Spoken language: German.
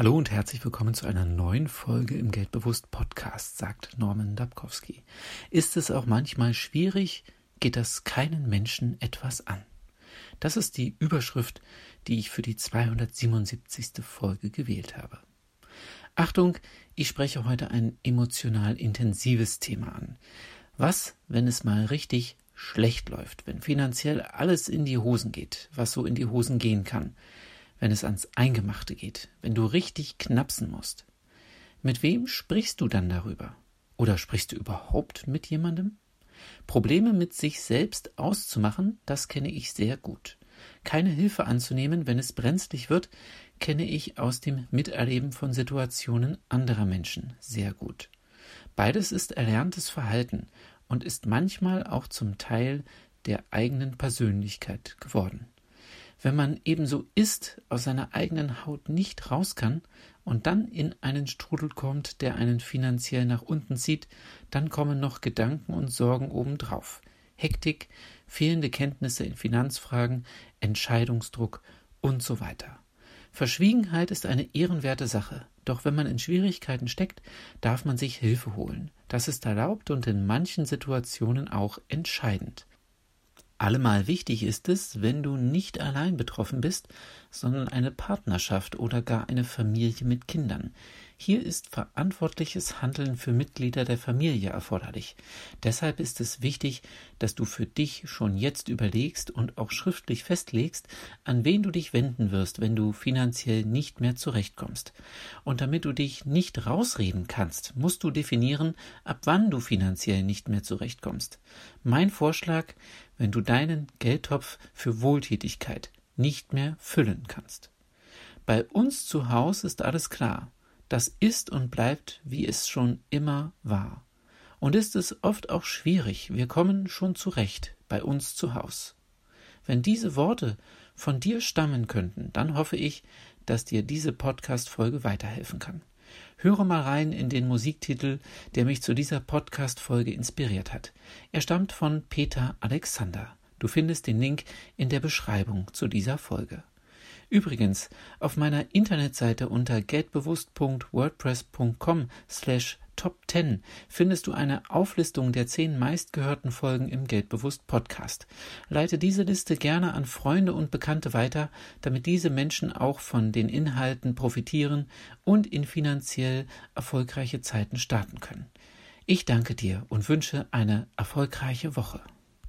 Hallo und herzlich willkommen zu einer neuen Folge im Geldbewusst Podcast, sagt Norman Dabkowski. Ist es auch manchmal schwierig, geht das keinen Menschen etwas an? Das ist die Überschrift, die ich für die 277. Folge gewählt habe. Achtung, ich spreche heute ein emotional intensives Thema an. Was, wenn es mal richtig schlecht läuft, wenn finanziell alles in die Hosen geht, was so in die Hosen gehen kann? Wenn es ans Eingemachte geht, wenn du richtig knapsen musst. Mit wem sprichst du dann darüber? Oder sprichst du überhaupt mit jemandem? Probleme mit sich selbst auszumachen, das kenne ich sehr gut. Keine Hilfe anzunehmen, wenn es brenzlig wird, kenne ich aus dem Miterleben von Situationen anderer Menschen sehr gut. Beides ist erlerntes Verhalten und ist manchmal auch zum Teil der eigenen Persönlichkeit geworden wenn man ebenso ist, aus seiner eigenen Haut nicht raus kann und dann in einen Strudel kommt, der einen finanziell nach unten zieht, dann kommen noch Gedanken und Sorgen obendrauf. Hektik, fehlende Kenntnisse in Finanzfragen, Entscheidungsdruck und so weiter. Verschwiegenheit ist eine ehrenwerte Sache, doch wenn man in Schwierigkeiten steckt, darf man sich Hilfe holen. Das ist erlaubt und in manchen Situationen auch entscheidend. Allemal wichtig ist es, wenn du nicht allein betroffen bist, sondern eine Partnerschaft oder gar eine Familie mit Kindern. Hier ist verantwortliches Handeln für Mitglieder der Familie erforderlich. Deshalb ist es wichtig, dass du für dich schon jetzt überlegst und auch schriftlich festlegst, an wen du dich wenden wirst, wenn du finanziell nicht mehr zurechtkommst. Und damit du dich nicht rausreden kannst, musst du definieren, ab wann du finanziell nicht mehr zurechtkommst. Mein Vorschlag, wenn du deinen Geldtopf für Wohltätigkeit nicht mehr füllen kannst. Bei uns zu Hause ist alles klar. Das ist und bleibt, wie es schon immer war. Und ist es oft auch schwierig, wir kommen schon zurecht bei uns zu Haus. Wenn diese Worte von dir stammen könnten, dann hoffe ich, dass dir diese Podcast-Folge weiterhelfen kann. Höre mal rein in den Musiktitel, der mich zu dieser Podcast-Folge inspiriert hat. Er stammt von Peter Alexander. Du findest den Link in der Beschreibung zu dieser Folge. Übrigens, auf meiner Internetseite unter geldbewusst.wordpress.com slash Top 10 findest du eine Auflistung der zehn meistgehörten Folgen im Geldbewusst Podcast. Leite diese Liste gerne an Freunde und Bekannte weiter, damit diese Menschen auch von den Inhalten profitieren und in finanziell erfolgreiche Zeiten starten können. Ich danke dir und wünsche eine erfolgreiche Woche.